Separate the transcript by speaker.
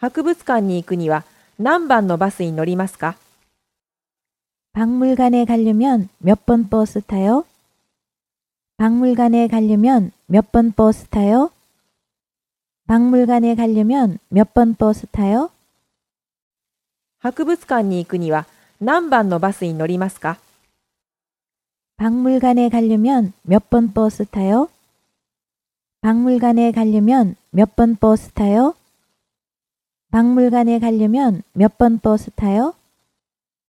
Speaker 1: 博物館に行くには何番のバスに乗りますか
Speaker 2: 박물관에 가려면 몇 번 버스 타요? 박물관에 가려면 몇 번 버스 타요? 박물관에 가려면 몇 번 버스 타요?
Speaker 1: 博物館に行くには何番のバスに乗りますか
Speaker 2: 박물관에 가려면 몇 번 버스 타요? 박물관에 가려면 몇 번 버스 타요? 박물관에 가려면 몇 번 버스 타요?